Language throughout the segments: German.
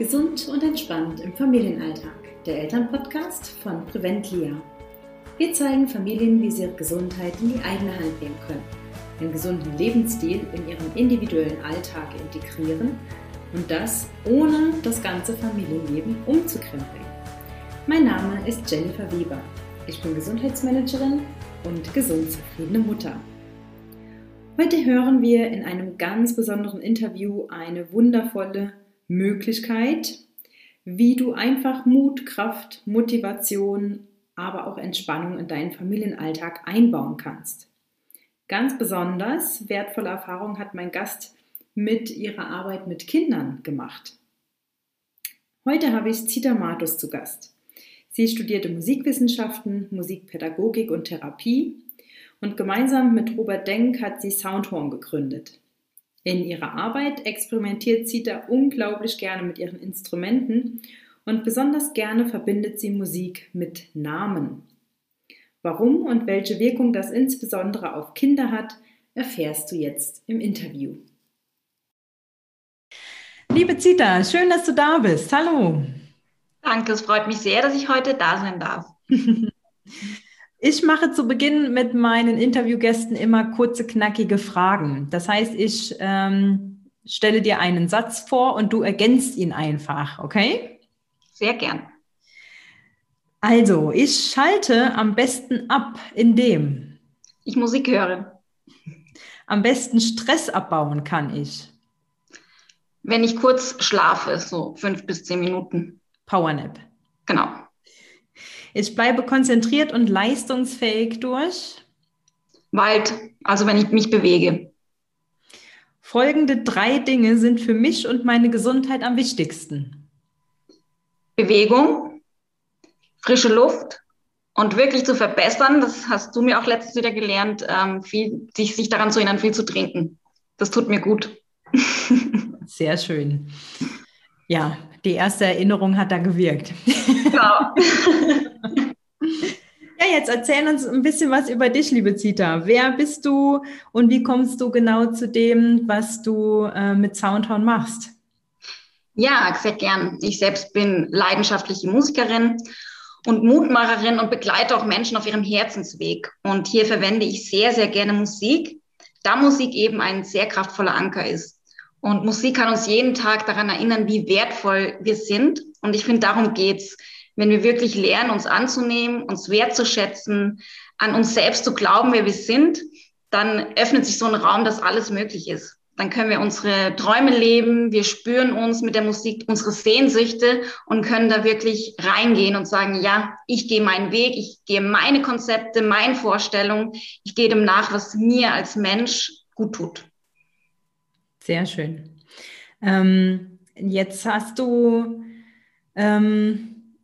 Gesund und entspannt im Familienalltag. Der Elternpodcast von Preventlia. Wir zeigen Familien, wie sie ihre Gesundheit in die eigene Hand nehmen können, einen gesunden Lebensstil in ihren individuellen Alltag integrieren und das ohne das ganze Familienleben umzukrempeln. Mein Name ist Jennifer Weber. Ich bin Gesundheitsmanagerin und gesund zufriedene Mutter. Heute hören wir in einem ganz besonderen Interview eine wundervolle Möglichkeit, wie du einfach Mut, Kraft, Motivation, aber auch Entspannung in deinen Familienalltag einbauen kannst. Ganz besonders wertvolle Erfahrung hat mein Gast mit ihrer Arbeit mit Kindern gemacht. Heute habe ich Zita Matus zu Gast. Sie studierte Musikwissenschaften, Musikpädagogik und Therapie und gemeinsam mit Robert Denk hat sie Soundhorn gegründet. In ihrer Arbeit experimentiert Zita unglaublich gerne mit ihren Instrumenten und besonders gerne verbindet sie Musik mit Namen. Warum und welche Wirkung das insbesondere auf Kinder hat, erfährst du jetzt im Interview. Liebe Zita, schön, dass du da bist. Hallo. Danke, es freut mich sehr, dass ich heute da sein darf. Ich mache zu Beginn mit meinen Interviewgästen immer kurze, knackige Fragen. Das heißt, ich ähm, stelle dir einen Satz vor und du ergänzt ihn einfach, okay? Sehr gern. Also, ich schalte am besten ab, indem ich Musik höre. Am besten Stress abbauen kann ich. Wenn ich kurz schlafe, so fünf bis zehn Minuten. Powernap. Genau. Ich bleibe konzentriert und leistungsfähig durch Wald, also wenn ich mich bewege. Folgende drei Dinge sind für mich und meine Gesundheit am wichtigsten. Bewegung, frische Luft und wirklich zu verbessern, das hast du mir auch letztens wieder gelernt, ähm, viel, sich, sich daran zu erinnern, viel zu trinken. Das tut mir gut. Sehr schön. Ja, die erste Erinnerung hat da gewirkt. Genau. ja, jetzt erzähl uns ein bisschen was über dich, liebe Zita. Wer bist du und wie kommst du genau zu dem, was du äh, mit Soundhorn machst? Ja, sehr gern. Ich selbst bin leidenschaftliche Musikerin und Mutmacherin und begleite auch Menschen auf ihrem Herzensweg. Und hier verwende ich sehr, sehr gerne Musik, da Musik eben ein sehr kraftvoller Anker ist. Und Musik kann uns jeden Tag daran erinnern, wie wertvoll wir sind. Und ich finde, darum geht's. Wenn wir wirklich lernen, uns anzunehmen, uns wertzuschätzen, an uns selbst zu glauben, wer wir sind, dann öffnet sich so ein Raum, dass alles möglich ist. Dann können wir unsere Träume leben, wir spüren uns mit der Musik, unsere Sehnsüchte und können da wirklich reingehen und sagen, ja, ich gehe meinen Weg, ich gehe meine Konzepte, meine Vorstellungen, ich gehe dem nach, was mir als Mensch gut tut. Sehr schön. Ähm, jetzt hast du ähm,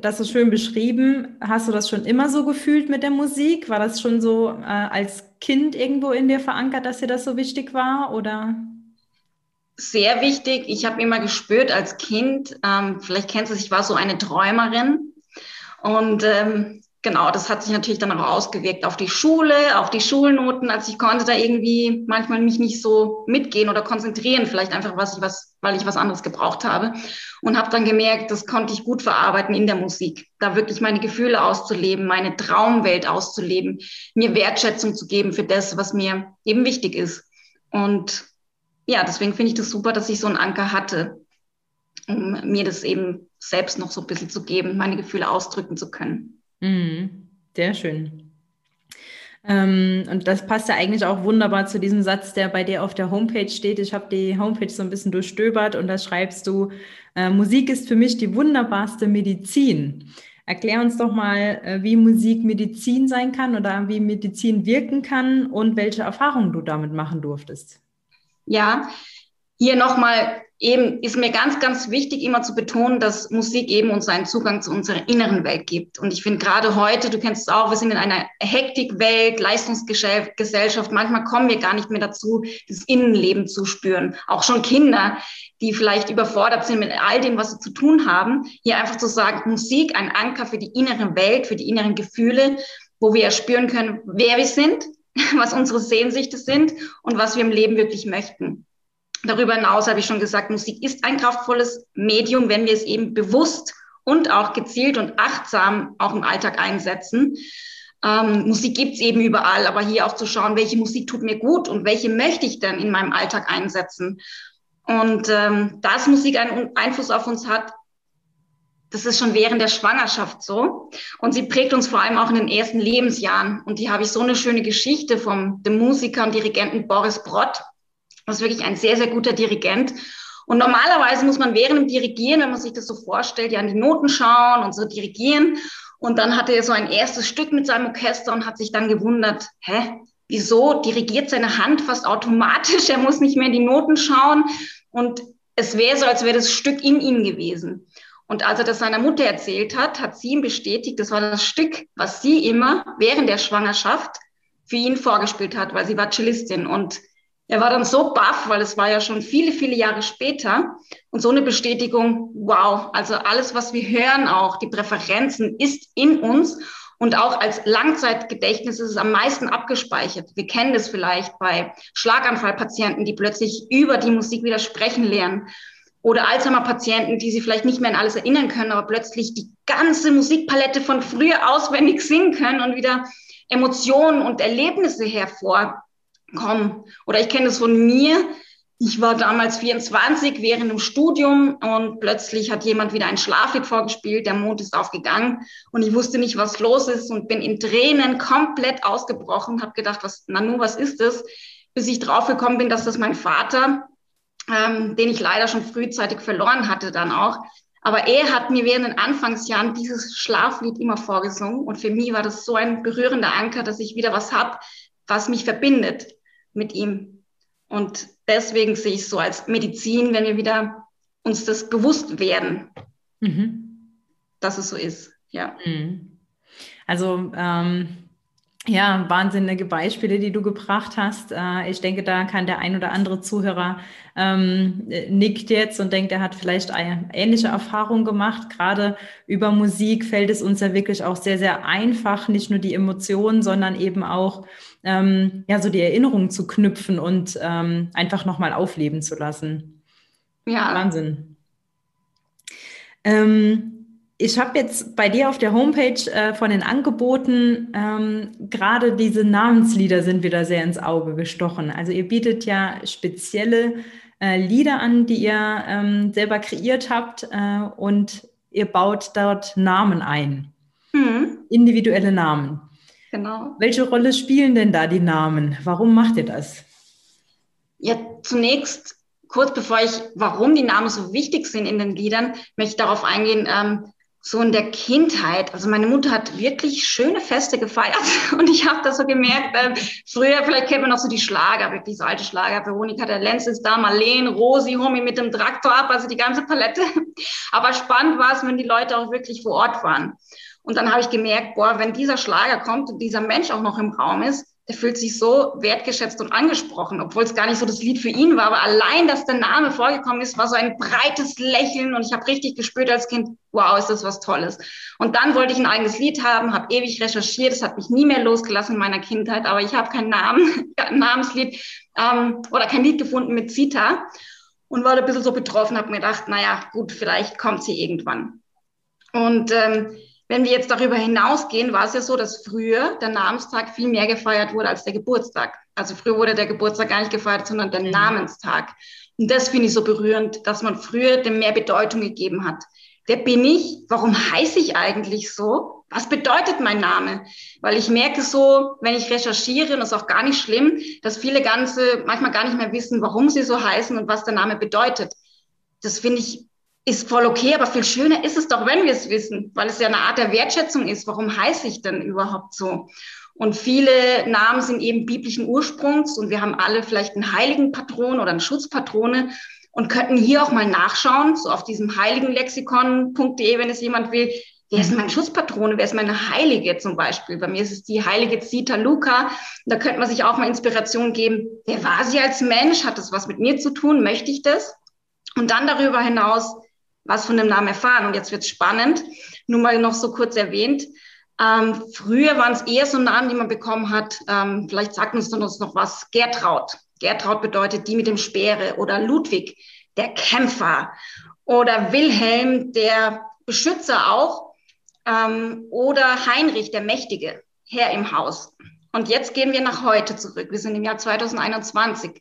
das so schön beschrieben. Hast du das schon immer so gefühlt mit der Musik? War das schon so äh, als Kind irgendwo in dir verankert, dass dir das so wichtig war? Oder? Sehr wichtig. Ich habe immer gespürt als Kind, ähm, vielleicht kennst du es, ich war so eine Träumerin. Und ähm, genau, das hat sich natürlich dann auch ausgewirkt auf die Schule, auf die Schulnoten. Also ich konnte da irgendwie manchmal mich nicht so mitgehen oder konzentrieren, vielleicht einfach, was ich was, weil ich was anderes gebraucht habe. Und habe dann gemerkt, das konnte ich gut verarbeiten in der Musik, da wirklich meine Gefühle auszuleben, meine Traumwelt auszuleben, mir Wertschätzung zu geben für das, was mir eben wichtig ist. Und ja, deswegen finde ich das super, dass ich so einen Anker hatte, um mir das eben selbst noch so ein bisschen zu geben, meine Gefühle ausdrücken zu können. Mhm. Sehr schön. Ähm, und das passt ja eigentlich auch wunderbar zu diesem Satz, der bei dir auf der Homepage steht. Ich habe die Homepage so ein bisschen durchstöbert und da schreibst du, äh, Musik ist für mich die wunderbarste Medizin. Erklär uns doch mal, äh, wie Musik Medizin sein kann oder wie Medizin wirken kann und welche Erfahrungen du damit machen durftest. Ja, hier nochmal eben ist mir ganz, ganz wichtig, immer zu betonen, dass Musik eben uns einen Zugang zu unserer inneren Welt gibt. Und ich finde gerade heute, du kennst es auch, wir sind in einer Hektikwelt, Leistungsgesellschaft. Manchmal kommen wir gar nicht mehr dazu, das Innenleben zu spüren. Auch schon Kinder, die vielleicht überfordert sind mit all dem, was sie zu tun haben. Hier einfach zu sagen, Musik, ein Anker für die innere Welt, für die inneren Gefühle, wo wir spüren können, wer wir sind, was unsere Sehnsüchte sind und was wir im Leben wirklich möchten. Darüber hinaus habe ich schon gesagt, Musik ist ein kraftvolles Medium, wenn wir es eben bewusst und auch gezielt und achtsam auch im Alltag einsetzen. Ähm, Musik gibt's eben überall, aber hier auch zu schauen, welche Musik tut mir gut und welche möchte ich denn in meinem Alltag einsetzen. Und ähm, dass Musik einen Einfluss auf uns hat, das ist schon während der Schwangerschaft so. Und sie prägt uns vor allem auch in den ersten Lebensjahren. Und die habe ich so eine schöne Geschichte vom dem Musiker und Dirigenten Boris Brott. Das ist wirklich ein sehr, sehr guter Dirigent. Und normalerweise muss man während dem Dirigieren, wenn man sich das so vorstellt, ja an die Noten schauen und so dirigieren. Und dann hatte er so ein erstes Stück mit seinem Orchester und hat sich dann gewundert, hä, wieso dirigiert seine Hand fast automatisch? Er muss nicht mehr in die Noten schauen. Und es wäre so, als wäre das Stück in ihm gewesen. Und als er das seiner Mutter erzählt hat, hat sie ihm bestätigt, das war das Stück, was sie immer während der Schwangerschaft für ihn vorgespielt hat, weil sie war Cellistin. Und er war dann so baff, weil es war ja schon viele, viele Jahre später. Und so eine Bestätigung, wow, also alles, was wir hören, auch die Präferenzen ist in uns. Und auch als Langzeitgedächtnis ist es am meisten abgespeichert. Wir kennen das vielleicht bei Schlaganfallpatienten, die plötzlich über die Musik wieder sprechen lernen. Oder Alzheimer-Patienten, die sich vielleicht nicht mehr an alles erinnern können, aber plötzlich die ganze Musikpalette von früher auswendig singen können und wieder Emotionen und Erlebnisse hervor komm. Oder ich kenne das von mir. Ich war damals 24 während dem Studium und plötzlich hat jemand wieder ein Schlaflied vorgespielt. Der Mond ist aufgegangen und ich wusste nicht, was los ist und bin in Tränen komplett ausgebrochen. Habe gedacht, was, Nanu, was ist das? Bis ich draufgekommen bin, dass das mein Vater, ähm, den ich leider schon frühzeitig verloren hatte, dann auch. Aber er hat mir während den Anfangsjahren dieses Schlaflied immer vorgesungen und für mich war das so ein berührender Anker, dass ich wieder was hab, was mich verbindet mit ihm. Und deswegen sehe ich es so als Medizin, wenn wir wieder uns das bewusst werden, mhm. dass es so ist. Ja. Mhm. Also ähm, ja, wahnsinnige Beispiele, die du gebracht hast. Äh, ich denke, da kann der ein oder andere Zuhörer ähm, nickt jetzt und denkt, er hat vielleicht eine ähnliche Erfahrung gemacht. Gerade über Musik fällt es uns ja wirklich auch sehr, sehr einfach, nicht nur die Emotionen, sondern eben auch ähm, ja so die Erinnerungen zu knüpfen und ähm, einfach nochmal aufleben zu lassen. Ja. Wahnsinn. Ähm, ich habe jetzt bei dir auf der Homepage äh, von den Angeboten ähm, gerade diese Namenslieder sind wieder sehr ins Auge gestochen. Also ihr bietet ja spezielle äh, Lieder an, die ihr ähm, selber kreiert habt äh, und ihr baut dort Namen ein. Mhm. Individuelle Namen. Genau. Welche Rolle spielen denn da die Namen? Warum macht ihr das? Ja, zunächst kurz bevor ich, warum die Namen so wichtig sind in den Liedern, möchte ich darauf eingehen, ähm, so in der Kindheit, also meine Mutter hat wirklich schöne Feste gefeiert und ich habe das so gemerkt, äh, früher, vielleicht kennt man noch so die Schlager, wirklich so alte Schlager, Veronika der Lenz ist da, Marlene, Rosi, Homie mit dem Traktor ab, also die ganze Palette. Aber spannend war es, wenn die Leute auch wirklich vor Ort waren. Und dann habe ich gemerkt, boah, wenn dieser Schlager kommt und dieser Mensch auch noch im Raum ist, der fühlt sich so wertgeschätzt und angesprochen, obwohl es gar nicht so das Lied für ihn war. Aber allein, dass der Name vorgekommen ist, war so ein breites Lächeln und ich habe richtig gespürt als Kind, wow, ist das was Tolles. Und dann wollte ich ein eigenes Lied haben, habe ewig recherchiert, es hat mich nie mehr losgelassen in meiner Kindheit, aber ich habe keinen Namen, kein Namenslied ähm, oder kein Lied gefunden mit Zita und war ein bisschen so betroffen, habe mir gedacht, naja, gut, vielleicht kommt sie irgendwann. Und ähm, wenn wir jetzt darüber hinausgehen, war es ja so, dass früher der Namenstag viel mehr gefeiert wurde als der Geburtstag. Also früher wurde der Geburtstag gar nicht gefeiert, sondern der mhm. Namenstag. Und das finde ich so berührend, dass man früher dem mehr Bedeutung gegeben hat. Wer bin ich? Warum heiße ich eigentlich so? Was bedeutet mein Name? Weil ich merke so, wenn ich recherchiere, und das ist auch gar nicht schlimm, dass viele ganze manchmal gar nicht mehr wissen, warum sie so heißen und was der Name bedeutet. Das finde ich ist voll okay, aber viel schöner ist es doch, wenn wir es wissen, weil es ja eine Art der Wertschätzung ist. Warum heiße ich denn überhaupt so? Und viele Namen sind eben biblischen Ursprungs und wir haben alle vielleicht einen heiligen Patron oder eine Schutzpatrone und könnten hier auch mal nachschauen, so auf diesem heiligenlexikon.de, wenn es jemand will, wer ist meine Schutzpatrone, wer ist meine Heilige zum Beispiel. Bei mir ist es die heilige Zita Luca. Da könnte man sich auch mal Inspiration geben. Wer war sie als Mensch? Hat das was mit mir zu tun? Möchte ich das? Und dann darüber hinaus, was von dem Namen erfahren. Und jetzt wird es spannend. Nur mal noch so kurz erwähnt. Ähm, früher waren es eher so Namen, die man bekommen hat. Ähm, vielleicht sagt uns dann uns noch was. Gertraud. Gertraud bedeutet die mit dem Speere oder Ludwig, der Kämpfer oder Wilhelm, der Beschützer auch ähm, oder Heinrich, der Mächtige, Herr im Haus. Und jetzt gehen wir nach heute zurück. Wir sind im Jahr 2021.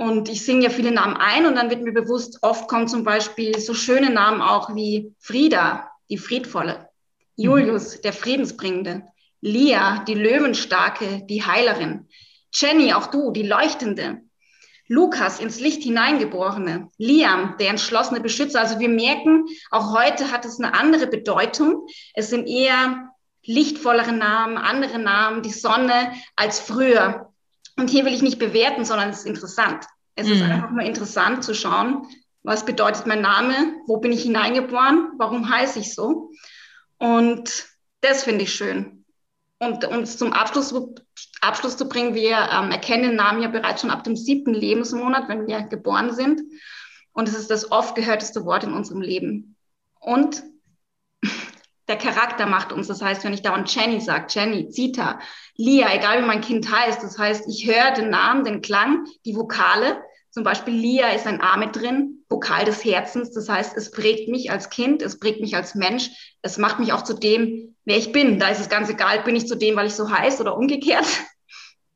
Und ich singe ja viele Namen ein und dann wird mir bewusst, oft kommen zum Beispiel so schöne Namen auch wie Frieda, die Friedvolle, Julius, der Friedensbringende, Lia, die Löwenstarke, die Heilerin, Jenny, auch du, die Leuchtende, Lukas, ins Licht hineingeborene, Liam, der entschlossene Beschützer. Also wir merken, auch heute hat es eine andere Bedeutung. Es sind eher lichtvollere Namen, andere Namen, die Sonne als früher. Und hier will ich nicht bewerten, sondern es ist interessant. Es mhm. ist einfach nur interessant zu schauen, was bedeutet mein Name, wo bin ich hineingeboren, warum heiße ich so. Und das finde ich schön. Und uns zum Abschluss, Abschluss zu bringen, wir ähm, erkennen den Namen ja bereits schon ab dem siebten Lebensmonat, wenn wir geboren sind. Und es ist das oft gehörteste Wort in unserem Leben. Und der Charakter macht uns. Das heißt, wenn ich dauernd Jenny sage, Jenny, Zita, Lia, egal wie mein Kind heißt, das heißt, ich höre den Namen, den Klang, die Vokale. Zum Beispiel Lia ist ein A mit drin, Vokal des Herzens. Das heißt, es prägt mich als Kind, es prägt mich als Mensch, es macht mich auch zu dem, wer ich bin. Da ist es ganz egal, bin ich zu dem, weil ich so heiß oder umgekehrt.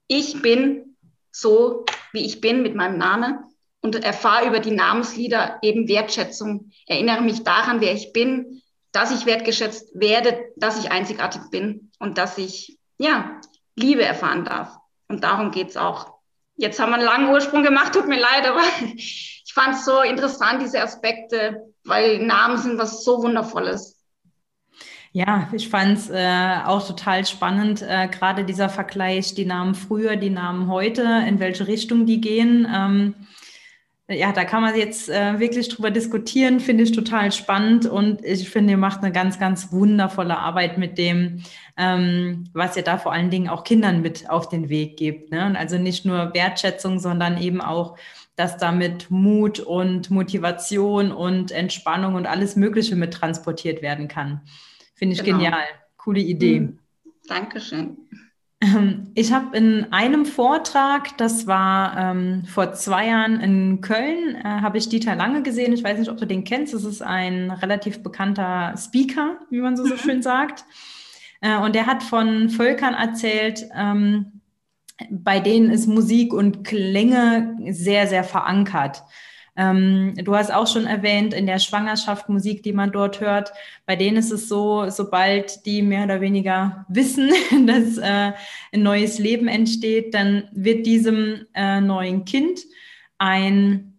Ich bin so, wie ich bin mit meinem Namen und erfahre über die Namenslieder eben Wertschätzung, erinnere mich daran, wer ich bin, dass ich wertgeschätzt werde, dass ich einzigartig bin und dass ich, ja, Liebe erfahren darf. Und darum geht's auch. Jetzt haben wir einen langen Ursprung gemacht, tut mir leid, aber ich fand es so interessant, diese Aspekte, weil Namen sind was so Wundervolles. Ja, ich fand es äh, auch total spannend, äh, gerade dieser Vergleich, die Namen früher, die Namen heute, in welche Richtung die gehen. Ähm, ja, da kann man jetzt äh, wirklich drüber diskutieren, finde ich total spannend und ich finde, ihr macht eine ganz, ganz wundervolle Arbeit mit dem, ähm, was ihr da vor allen Dingen auch Kindern mit auf den Weg gebt. Ne? Also nicht nur Wertschätzung, sondern eben auch, dass damit Mut und Motivation und Entspannung und alles Mögliche mit transportiert werden kann. Finde ich genau. genial. Coole Idee. Mhm. Dankeschön. Ähm, ich habe in einem Vortrag, das war ähm, vor zwei Jahren in Köln, äh, habe ich Dieter Lange gesehen. Ich weiß nicht, ob du den kennst. Das ist ein relativ bekannter Speaker, wie man so, so mhm. schön sagt. Äh, und der hat von Völkern erzählt, ähm, bei denen ist Musik und Klänge sehr, sehr verankert. Ähm, du hast auch schon erwähnt, in der Schwangerschaft Musik, die man dort hört, bei denen ist es so, sobald die mehr oder weniger wissen, dass äh, ein neues Leben entsteht, dann wird diesem äh, neuen Kind ein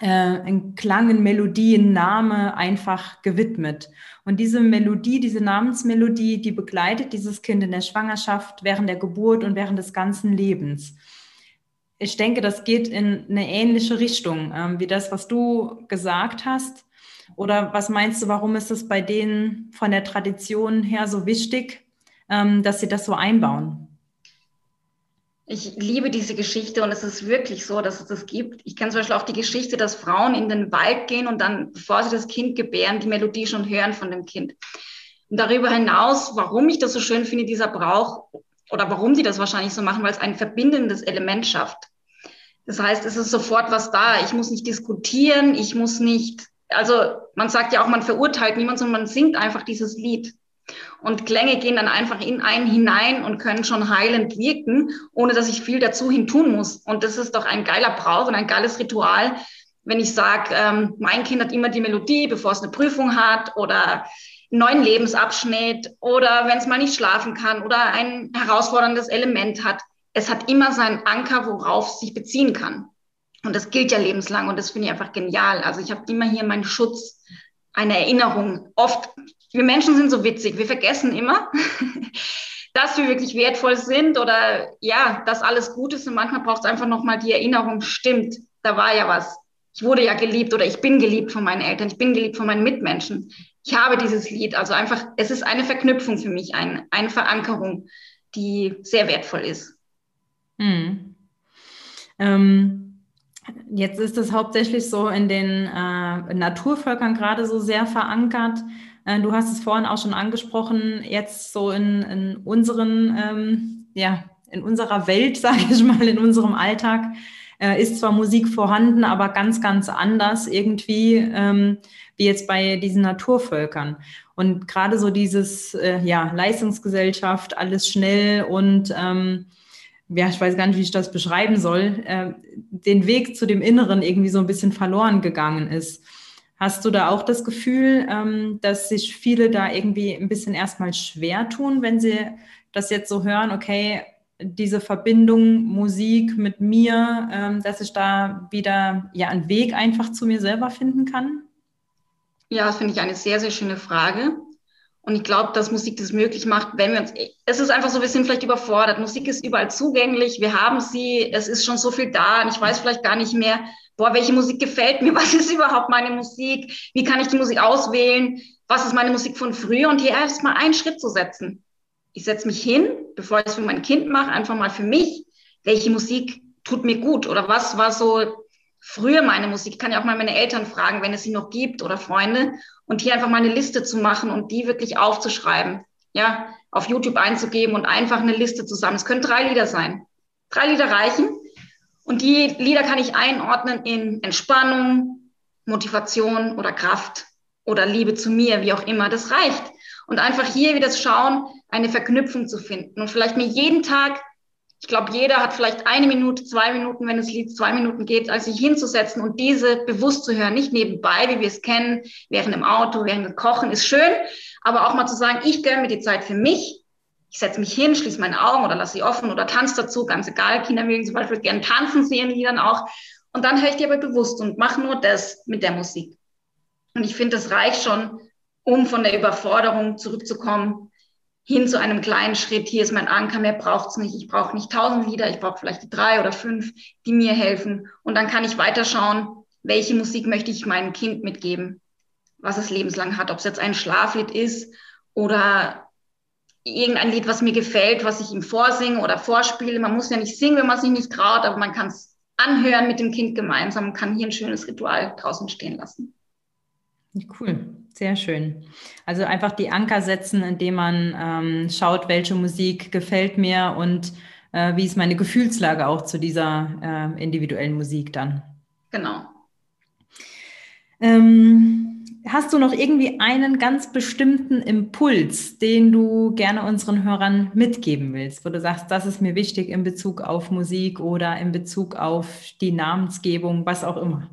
äh, ein Klang, eine Melodie, ein Name einfach gewidmet. Und diese Melodie, diese Namensmelodie, die begleitet dieses Kind in der Schwangerschaft, während der Geburt und während des ganzen Lebens ich denke, das geht in eine ähnliche Richtung ähm, wie das, was du gesagt hast. Oder was meinst du, warum ist es bei denen von der Tradition her so wichtig, ähm, dass sie das so einbauen? Ich liebe diese Geschichte und es ist wirklich so, dass es das gibt. Ich kenne zum Beispiel auch die Geschichte, dass Frauen in den Wald gehen und dann, bevor sie das Kind gebären, die Melodie schon hören von dem Kind. Und darüber hinaus, warum ich das so schön finde, dieser Brauch, oder warum sie das wahrscheinlich so machen, weil es ein verbindendes Element schafft. Das heißt, es ist sofort was da. Ich muss nicht diskutieren, ich muss nicht, also man sagt ja auch, man verurteilt niemand, sondern man singt einfach dieses Lied. Und Klänge gehen dann einfach in einen hinein und können schon heilend wirken, ohne dass ich viel dazu hin tun muss. Und das ist doch ein geiler Brauch und ein geiles Ritual, wenn ich sage, ähm, mein Kind hat immer die Melodie, bevor es eine Prüfung hat oder neuen Lebensabschnitt oder wenn es mal nicht schlafen kann oder ein herausforderndes Element hat es hat immer seinen Anker, worauf es sich beziehen kann. Und das gilt ja lebenslang und das finde ich einfach genial. Also ich habe immer hier meinen Schutz, eine Erinnerung. Oft, wir Menschen sind so witzig, wir vergessen immer, dass wir wirklich wertvoll sind oder ja, dass alles gut ist und manchmal braucht es einfach nochmal die Erinnerung, stimmt, da war ja was. Ich wurde ja geliebt oder ich bin geliebt von meinen Eltern, ich bin geliebt von meinen Mitmenschen. Ich habe dieses Lied, also einfach, es ist eine Verknüpfung für mich, ein, eine Verankerung, die sehr wertvoll ist. Hm. Ähm, jetzt ist es hauptsächlich so in den äh, Naturvölkern gerade so sehr verankert. Äh, du hast es vorhin auch schon angesprochen, jetzt so in, in unseren, ähm, ja, in unserer Welt, sage ich mal, in unserem Alltag äh, ist zwar Musik vorhanden, aber ganz, ganz anders irgendwie ähm, wie jetzt bei diesen Naturvölkern. Und gerade so dieses, äh, ja, Leistungsgesellschaft, alles schnell und ähm, ja, ich weiß gar nicht, wie ich das beschreiben soll, äh, den Weg zu dem Inneren irgendwie so ein bisschen verloren gegangen ist. Hast du da auch das Gefühl, ähm, dass sich viele da irgendwie ein bisschen erstmal schwer tun, wenn sie das jetzt so hören, okay, diese Verbindung Musik mit mir, ähm, dass ich da wieder ja einen Weg einfach zu mir selber finden kann? Ja, das finde ich eine sehr, sehr schöne Frage. Und ich glaube, dass Musik das möglich macht, wenn wir uns, es ist einfach so, wir sind vielleicht überfordert. Musik ist überall zugänglich, wir haben sie, es ist schon so viel da und ich weiß vielleicht gar nicht mehr, boah, welche Musik gefällt mir, was ist überhaupt meine Musik, wie kann ich die Musik auswählen, was ist meine Musik von früher und hier erst mal einen Schritt zu setzen. Ich setze mich hin, bevor ich es für mein Kind mache, einfach mal für mich, welche Musik tut mir gut oder was war so früher meine Musik. Ich kann ja auch mal meine Eltern fragen, wenn es sie noch gibt oder Freunde. Und hier einfach mal eine Liste zu machen und die wirklich aufzuschreiben. Ja, auf YouTube einzugeben und einfach eine Liste zusammen. Es können drei Lieder sein. Drei Lieder reichen. Und die Lieder kann ich einordnen in Entspannung, Motivation oder Kraft oder Liebe zu mir, wie auch immer. Das reicht. Und einfach hier wieder schauen, eine Verknüpfung zu finden. Und vielleicht mir jeden Tag. Ich glaube, jeder hat vielleicht eine Minute, zwei Minuten, wenn das Lied zwei Minuten geht, als sich hinzusetzen und diese bewusst zu hören, nicht nebenbei, wie wir es kennen, während im Auto, während dem Kochen, ist schön, aber auch mal zu sagen, ich gönne mir die Zeit für mich, ich setze mich hin, schließe meine Augen oder lasse sie offen oder tanze dazu, ganz egal, Kinder mögen zum Beispiel gerne tanzen, sehen die dann auch. Und dann höre ich die aber bewusst und mache nur das mit der Musik. Und ich finde, das reicht schon, um von der Überforderung zurückzukommen hin zu einem kleinen Schritt. Hier ist mein Anker, mehr braucht's nicht. Ich brauche nicht tausend Lieder, ich brauche vielleicht die drei oder fünf, die mir helfen. Und dann kann ich weiterschauen, welche Musik möchte ich meinem Kind mitgeben, was es lebenslang hat. Ob es jetzt ein Schlaflied ist oder irgendein Lied, was mir gefällt, was ich ihm vorsinge oder vorspiele. Man muss ja nicht singen, wenn man sich nicht traut, aber man kann es anhören mit dem Kind gemeinsam und kann hier ein schönes Ritual draußen stehen lassen. Cool. Sehr schön. Also einfach die Anker setzen, indem man ähm, schaut, welche Musik gefällt mir und äh, wie ist meine Gefühlslage auch zu dieser äh, individuellen Musik dann. Genau. Ähm, hast du noch irgendwie einen ganz bestimmten Impuls, den du gerne unseren Hörern mitgeben willst, wo du sagst, das ist mir wichtig in Bezug auf Musik oder in Bezug auf die Namensgebung, was auch immer?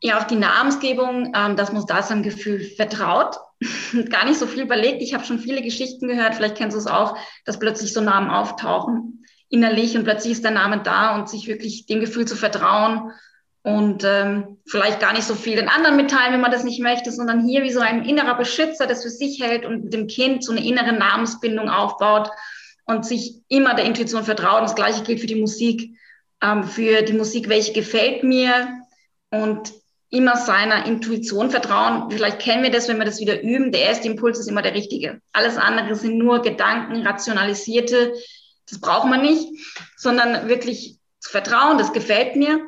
Ja, auch die Namensgebung, ähm, das muss da sein Gefühl vertraut. Gar nicht so viel überlegt. Ich habe schon viele Geschichten gehört, vielleicht kennst du es auch, dass plötzlich so Namen auftauchen innerlich und plötzlich ist der Name da und sich wirklich dem Gefühl zu vertrauen und ähm, vielleicht gar nicht so viel den anderen mitteilen, wenn man das nicht möchte, sondern hier wie so ein innerer Beschützer, das für sich hält und dem Kind so eine innere Namensbindung aufbaut und sich immer der Intuition vertraut. Das gleiche gilt für die Musik, ähm, für die Musik, welche gefällt mir und immer seiner Intuition vertrauen. Vielleicht kennen wir das, wenn wir das wieder üben. Der erste Impuls ist immer der richtige. Alles andere sind nur Gedanken, rationalisierte. Das braucht man nicht, sondern wirklich zu vertrauen, das gefällt mir.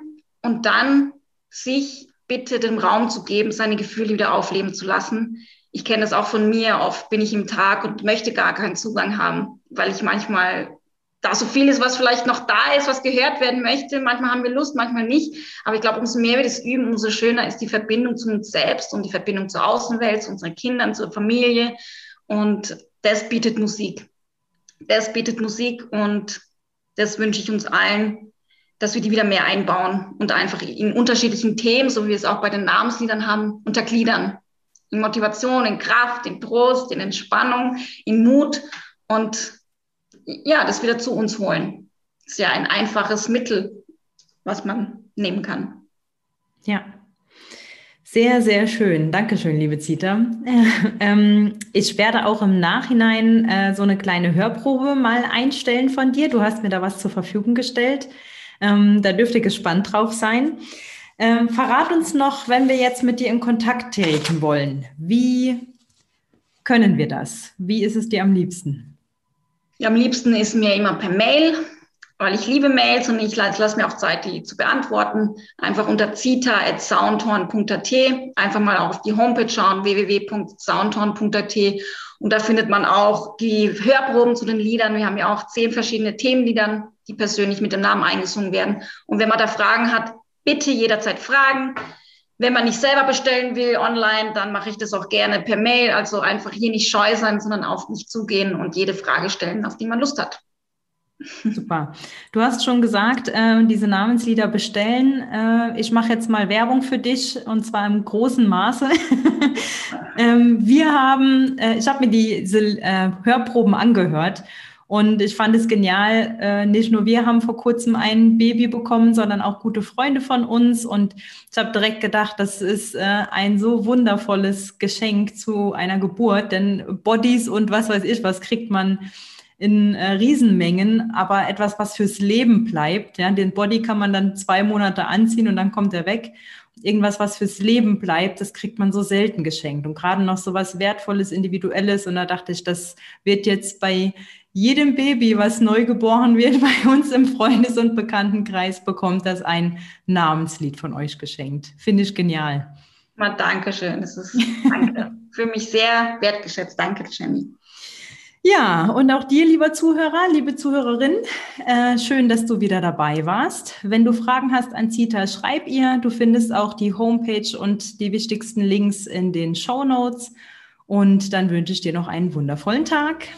Und dann sich bitte den Raum zu geben, seine Gefühle wieder aufleben zu lassen. Ich kenne das auch von mir. Oft bin ich im Tag und möchte gar keinen Zugang haben, weil ich manchmal da so viel ist, was vielleicht noch da ist, was gehört werden möchte. Manchmal haben wir Lust, manchmal nicht. Aber ich glaube, umso mehr wir das üben, umso schöner ist die Verbindung zu uns selbst und die Verbindung zur Außenwelt, zu unseren Kindern, zur Familie. Und das bietet Musik. Das bietet Musik und das wünsche ich uns allen, dass wir die wieder mehr einbauen und einfach in unterschiedlichen Themen, so wie wir es auch bei den Namensliedern haben, untergliedern. In Motivation, in Kraft, in Trost, in Entspannung, in Mut und ja, das wieder zu uns holen. Das ist ja ein einfaches Mittel, was man nehmen kann. Ja. Sehr, sehr schön. Dankeschön, liebe Zita. Ähm, ich werde auch im Nachhinein äh, so eine kleine Hörprobe mal einstellen von dir. Du hast mir da was zur Verfügung gestellt. Ähm, da dürfte gespannt drauf sein. Ähm, verrat uns noch, wenn wir jetzt mit dir in Kontakt treten wollen. Wie können wir das? Wie ist es dir am liebsten? Ja, am liebsten ist mir immer per Mail. weil ich liebe Mails und ich lasse lass mir auch Zeit, die zu beantworten. Einfach unter zita.soundhorn.at, einfach mal auf die Homepage schauen, www.soundhorn.at und da findet man auch die Hörproben zu den Liedern. Wir haben ja auch zehn verschiedene Themenliedern, die persönlich mit dem Namen eingesungen werden. Und wenn man da Fragen hat, bitte jederzeit fragen. Wenn man nicht selber bestellen will online, dann mache ich das auch gerne per Mail. Also einfach hier nicht scheu sein, sondern auf mich zugehen und jede Frage stellen, auf die man Lust hat. Super. Du hast schon gesagt, äh, diese Namenslieder bestellen. Äh, ich mache jetzt mal Werbung für dich und zwar im großen Maße. ähm, wir haben, äh, ich habe mir diese äh, Hörproben angehört und ich fand es genial. Äh, nicht nur wir haben vor kurzem ein Baby bekommen, sondern auch gute Freunde von uns. Und ich habe direkt gedacht, das ist äh, ein so wundervolles Geschenk zu einer Geburt, denn Bodies und was weiß ich, was kriegt man in äh, Riesenmengen, aber etwas, was fürs Leben bleibt. Ja, den Body kann man dann zwei Monate anziehen und dann kommt er weg. Irgendwas, was fürs Leben bleibt, das kriegt man so selten geschenkt. Und gerade noch so was Wertvolles, Individuelles. Und da dachte ich, das wird jetzt bei jedem Baby, was neu geboren wird, bei uns im Freundes- und Bekanntenkreis, bekommt das ein Namenslied von euch geschenkt. Finde ich genial. Mal Dankeschön. Das ist danke. für mich sehr wertgeschätzt. Danke, Jenny. Ja, und auch dir, lieber Zuhörer, liebe Zuhörerin, äh, schön, dass du wieder dabei warst. Wenn du Fragen hast an Zita, schreib ihr. Du findest auch die Homepage und die wichtigsten Links in den Show Notes. Und dann wünsche ich dir noch einen wundervollen Tag.